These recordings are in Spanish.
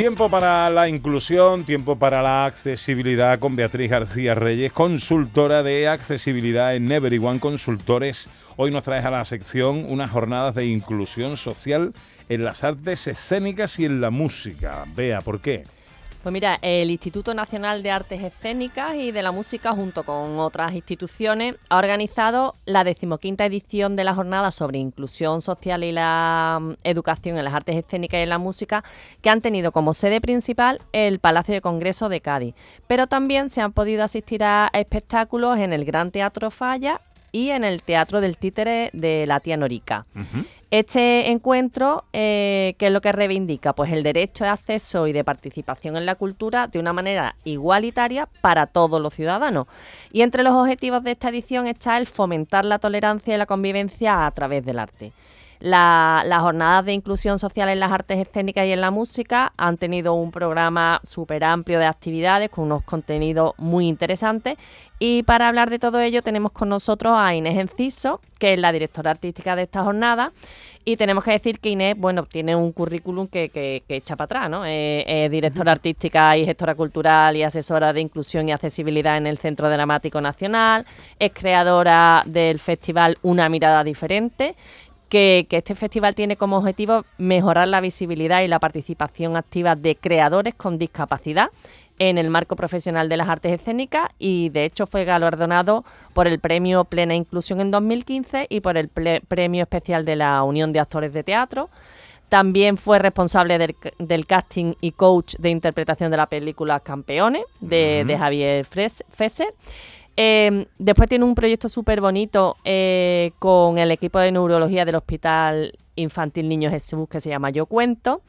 Tiempo para la inclusión, tiempo para la accesibilidad con Beatriz García Reyes, consultora de accesibilidad en Everyone Consultores. Hoy nos traes a la sección unas jornadas de inclusión social en las artes escénicas y en la música. Vea, ¿por qué? Pues mira, el Instituto Nacional de Artes Escénicas y de la Música, junto con otras instituciones, ha organizado la decimoquinta edición de la jornada sobre inclusión social y la mm, educación en las artes escénicas y en la música, que han tenido como sede principal el Palacio de Congreso de Cádiz. Pero también se han podido asistir a espectáculos en el Gran Teatro Falla y en el Teatro del Títere de la Tía Norica. Este encuentro, eh, ¿qué es lo que reivindica? Pues el derecho de acceso y de participación en la cultura de una manera igualitaria para todos los ciudadanos. Y entre los objetivos de esta edición está el fomentar la tolerancia y la convivencia a través del arte. Las jornadas de inclusión social en las artes escénicas y en la música han tenido un programa súper amplio de actividades con unos contenidos muy interesantes y para hablar de todo ello tenemos con nosotros a Inés Enciso, que es la directora artística de esta jornada. Y tenemos que decir que Inés, bueno, tiene un currículum que, que, echa para atrás, ¿no? Es, directora artística y gestora cultural y asesora de inclusión y accesibilidad en el Centro Dramático Nacional. Es creadora del festival Una Mirada Diferente que, que, este festival tiene como objetivo mejorar la visibilidad y la participación activa de creadores con discapacidad en el marco profesional de las artes escénicas y de hecho fue galardonado por el premio Plena Inclusión en 2015 y por el premio especial de la Unión de Actores de Teatro. También fue responsable del, casting y coach de interpretación de la película Campeones de, Javier Fesser. Em, después tiene un proyecto súper bonito eh, con el equipo de neurología del Hospital Infantil Niño Jesús que se llama Yo Cuento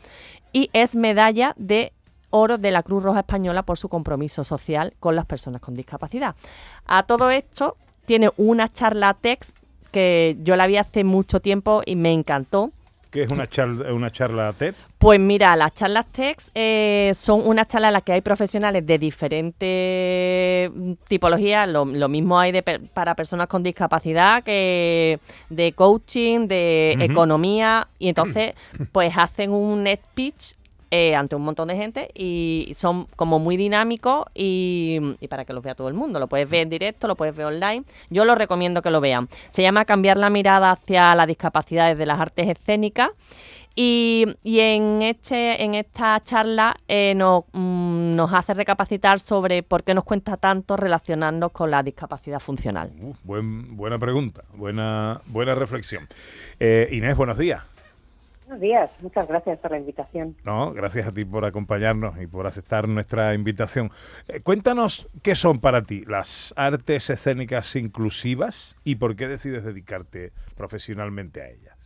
y es medalla de oro de la Cruz Roja Española por su compromiso social con las personas con discapacidad. A todo esto tiene una charla text que yo la vi hace mucho tiempo y me encantó. ¿Qué es una charla, una charla TED? Pues mira, las charlas TED eh, son unas charlas en las que hay profesionales de diferentes tipologías. Lo, mismo hay de, para personas con discapacidad que de coaching, de economía. Y entonces, pues hacen un speech eh, ante un montón de gente y son como muy dinámicos y, para que los vea todo el mundo. Lo puedes ver en directo, lo puedes ver online. Yo lo recomiendo que lo vean. Se llama Cambiar la mirada hacia las discapacidades de las artes escénicas. Y, en, este, en esta charla eh, mm, nos, hace recapacitar sobre por qué nos cuenta tanto relacionarnos con la discapacidad funcional. buena pregunta, buena, buena reflexión. Eh, Inés, buenos días. Buenos días, muchas gracias por la invitación. No, gracias a ti por acompañarnos y por aceptar nuestra invitación. Eh, cuéntanos qué son para ti las artes escénicas inclusivas y por qué decides dedicarte profesionalmente a ellas.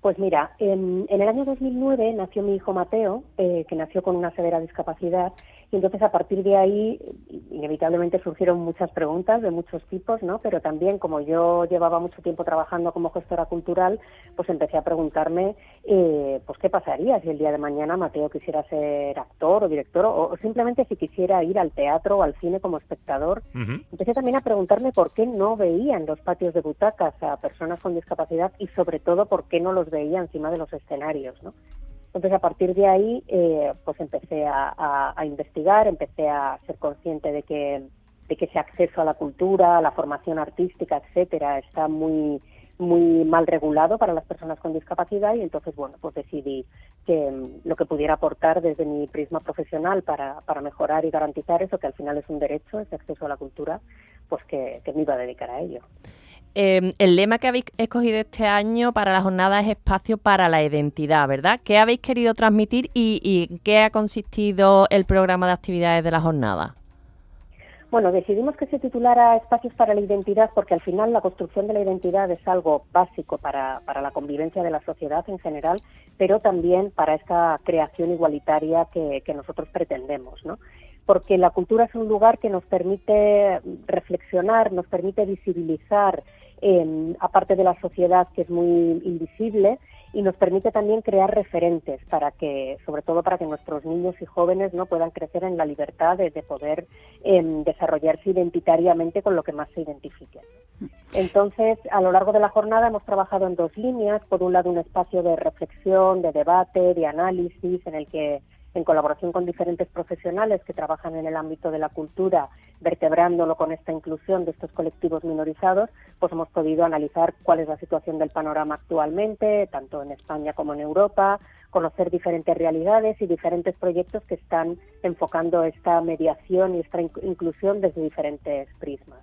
Pues mira, en, el año 2009 nació mi hijo Mateo, eh, que nació con una severa discapacidad y entonces a partir de ahí inevitablemente surgieron muchas preguntas de muchos tipos, ¿no? Pero también como yo llevaba mucho tiempo trabajando como gestora cultural, pues empecé a preguntarme, eh, pues qué pasaría si el día de mañana Mateo quisiera ser actor o director o, simplemente si quisiera ir al teatro o al cine como espectador. Empecé también a preguntarme por qué no veía en los patios de butacas a personas con discapacidad y sobre todo por qué no los veía encima de los escenarios, ¿no? Entonces, a partir de ahí, eh, pues empecé a, investigar, empecé a ser consciente de que, de que ese acceso a la cultura, a la formación artística, etcétera, está muy muy mal regulado para las personas con discapacidad y entonces, bueno, pues decidí que mm, lo que pudiera aportar desde mi prisma profesional para, para mejorar y garantizar eso, que al final es un derecho, ese acceso a la cultura, pues que me iba a dedicar a ello. Em, el lema que habéis escogido este año para la jornada es espacio para la identidad, ¿verdad? ¿Qué habéis querido transmitir y, y qué ha consistido el programa de actividades de la jornada? Bueno, decidimos que se titulara Espacios para la Identidad porque al final la construcción de la identidad es algo básico para, para, la convivencia de la sociedad en general, pero también para esta creación igualitaria que, que nosotros pretendemos, ¿no? Porque la cultura es un lugar que nos permite reflexionar, nos permite visibilizar aparte de la sociedad que es muy invisible, y nos permite también crear referentes para que, sobre todo para que nuestros niños y jóvenes no puedan crecer en la libertad de, poder em, desarrollarse identitariamente con lo que más se identifique. Entonces, a lo largo de la jornada hemos trabajado en dos líneas. Por un lado, un espacio de reflexión, de debate, de análisis, en el que en colaboración con diferentes profesionales que trabajan en el ámbito de la cultura, vertebrándolo con esta inclusión de estos colectivos minorizados, pues hemos podido analizar cuál es la situación del panorama actualmente, tanto en España como en Europa, conocer diferentes realidades y diferentes proyectos que están enfocando esta mediación y esta inclusión desde diferentes prismas.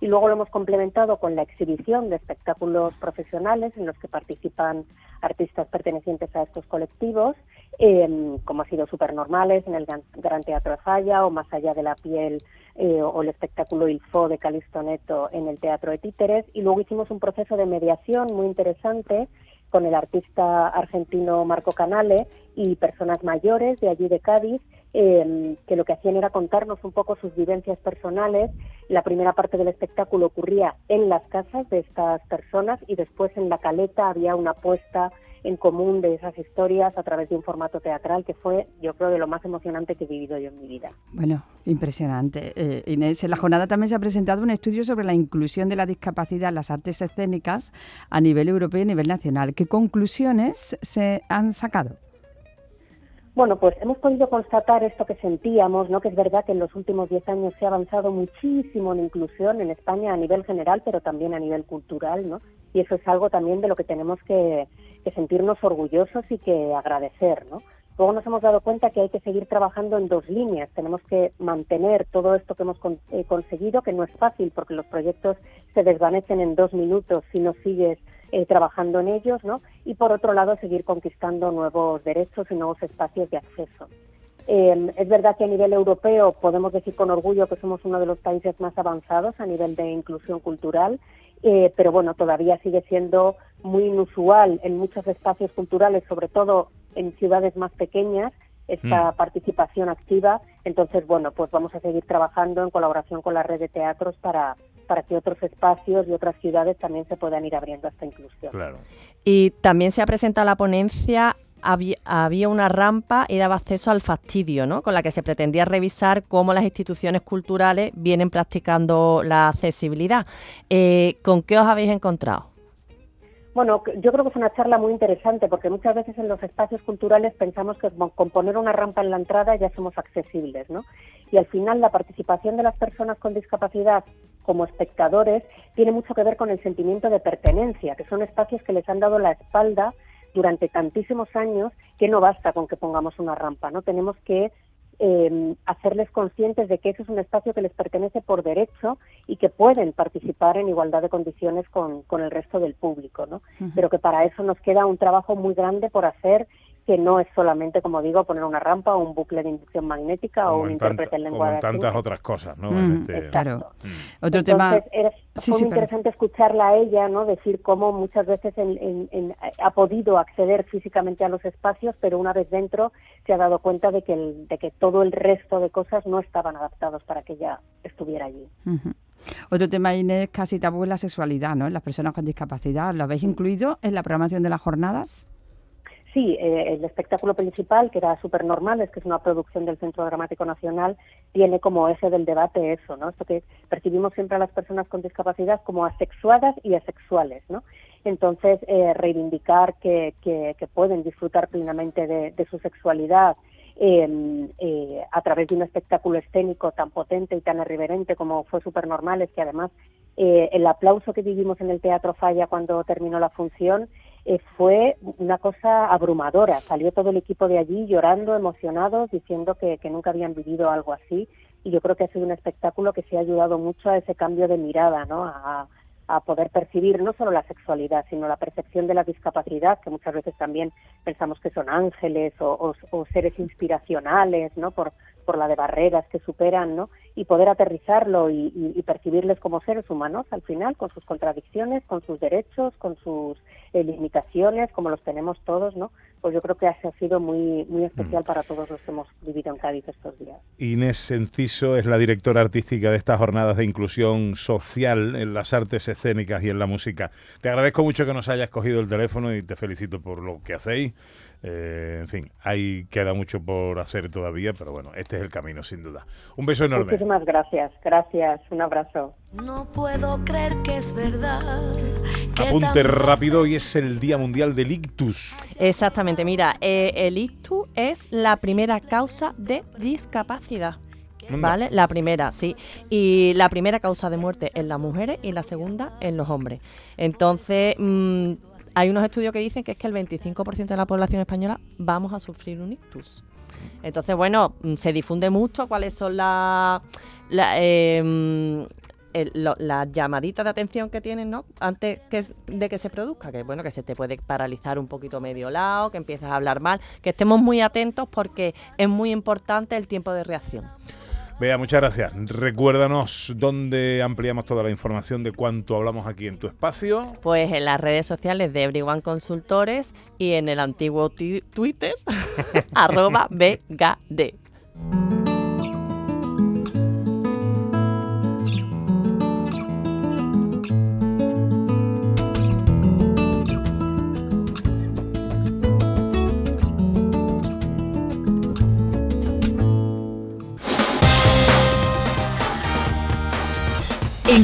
y luego lo hemos complementado con la exhibición de espectáculos profesionales en los que participan artistas pertenecientes a estos colectivos, em, como ha sido Supernormales en el Gran Teatro de Falla o Más allá de la piel eh, o el espectáculo Il Fo de Calisto Neto en el Teatro de Títeres y luego hicimos un proceso de mediación muy interesante con el artista argentino Marco Canale y personas mayores de allí de Cádiz, eh, que lo que hacían era contarnos un poco sus vivencias personales. La primera parte del espectáculo ocurría en las casas de estas personas y después en la caleta había una puesta en común de esas historias a través de un formato teatral que fue, yo creo, de lo más emocionante que he vivido yo en mi vida. Bueno, impresionante. Eh, Inés, en la jornada también se ha presentado un estudio sobre la inclusión de la discapacidad en las artes escénicas a nivel europeo y a nivel nacional. ¿Qué conclusiones se han sacado? Bueno, pues hemos podido constatar esto que sentíamos, ¿no? Que es verdad que en los últimos diez años se ha avanzado muchísimo en inclusión en España a nivel general, pero también a nivel cultural, ¿no? Y eso es algo también de lo que tenemos que, sentirnos orgullosos y que agradecer, ¿no? Luego nos hemos dado cuenta que hay que seguir trabajando en dos líneas. Tenemos que mantener todo esto que hemos eh, conseguido, que no es fácil porque los proyectos se desvanecen en dos minutos si no sigues eh, trabajando en ellos, ¿no? Y por otro lado, seguir conquistando nuevos derechos y nuevos espacios de acceso. Eh, es verdad que a nivel europeo podemos decir con orgullo que somos uno de los países más avanzados a nivel de inclusión cultural, eh, pero bueno, todavía sigue siendo muy inusual en muchos espacios culturales, sobre todo en ciudades más pequeñas, esta mm. participación activa. Entonces, bueno, pues vamos a seguir trabajando en colaboración con la red de teatros para, para que otros espacios y otras ciudades también se puedan ir abriendo a esta inclusión. Claro. Y también se ha presentado la ponencia había, una rampa y daba acceso al fastidio, ¿no? Con la que se pretendía revisar cómo las instituciones culturales vienen practicando la accesibilidad. Eh, ¿Con qué os habéis encontrado? Bueno, yo creo que fue una charla muy interesante porque muchas veces en los espacios culturales pensamos que con poner una rampa en la entrada ya somos accesibles, ¿no? Y al final la participación de las personas con discapacidad como espectadores tiene mucho que ver con el sentimiento de pertenencia, que son espacios que les han dado la espalda durante tantísimos años que no basta con que pongamos una rampa, ¿no? Tenemos que eh, hacerles conscientes de que eso es un espacio que les pertenece por derecho y que pueden participar en igualdad de condiciones con, con el resto del público, ¿no? Pero que para eso nos queda un trabajo muy grande por hacer que no es solamente, como digo, poner una rampa o un bucle de inducción magnética o un intérprete en lengua como tantas otras cosas, ¿no? Mm, este claro. Mm. Otro tema... Era, fue muy interesante escucharla a ella, ¿no? Decir cómo muchas veces ha podido acceder físicamente a los espacios, pero una vez dentro se ha dado cuenta de que, de que todo el resto de cosas no estaban adaptados para que ella estuviera allí. Otro tema, Inés, casi tabú es la sexualidad, ¿no? En las personas con discapacidad. ¿Lo habéis incluido en la programación de las jornadas? Sí, eh, el espectáculo principal, que era Supernormales, que es una producción del Centro Dramático Nacional, tiene como eje del debate eso, ¿no? Esto que percibimos siempre a las personas con discapacidad como asexuadas y asexuales, ¿no? Entonces, eh, reivindicar que, que, pueden disfrutar plenamente de, su sexualidad em, eh, a través de un espectáculo escénico tan potente y tan irreverente como fue Supernormales, que además el aplauso que vivimos en el Teatro Falla cuando terminó la función eh, fue una cosa abrumadora. Salió todo el equipo de allí llorando, emocionados, diciendo que, nunca habían vivido algo así. Y yo creo que ha sido un espectáculo que se ha ayudado mucho a ese cambio de mirada, ¿no? A, poder percibir no solo la sexualidad, sino la percepción de la discapacidad, que muchas veces también pensamos que son ángeles o, seres inspiracionales, ¿no? Por, por la de barreras que superan, ¿no? Y poder aterrizarlo y, percibirles como seres humanos al final, con sus contradicciones, con sus derechos, con sus eh, limitaciones, como los tenemos todos, ¿no? Pues yo creo que ha sido muy, muy especial mm. para todos los que hemos vivido en Cádiz estos días. Inés Enciso es la directora artística de estas jornadas de inclusión social en las artes escénicas y en la música. Te agradezco mucho que nos hayas cogido el teléfono y te felicito por lo que hacéis. Eh, en fin, hay queda mucho por hacer todavía, pero bueno, este es el camino sin duda. Un beso enorme. Muchísimas gracias, gracias, un abrazo. No puedo creer que es verdad. Apunte rápido, hoy es el Día Mundial del Ictus. Exactamente, mira, eh, el ictus es la primera causa de discapacidad. ¿Vale? La primera, sí. Y la primera causa de muerte en las mujeres y la segunda en los hombres. Entonces, mm, hay unos estudios que dicen que es que el 25% de la población española vamos a sufrir un ictus. Entonces, bueno, mm, se difunde mucho cuáles son las em, las llamaditas de atención que tienen, ¿no? Antes que, de que se produzca, que bueno, que se te puede paralizar un poquito medio lado, que empiezas a hablar mal, que estemos muy atentos porque es muy importante el tiempo de reacción. Vea, muchas gracias. Recuérdanos dónde ampliamos toda la información de cuánto hablamos aquí en tu espacio. Pues en las redes sociales de Everyone Consultores y en el antiguo Twitter, arroba BGD.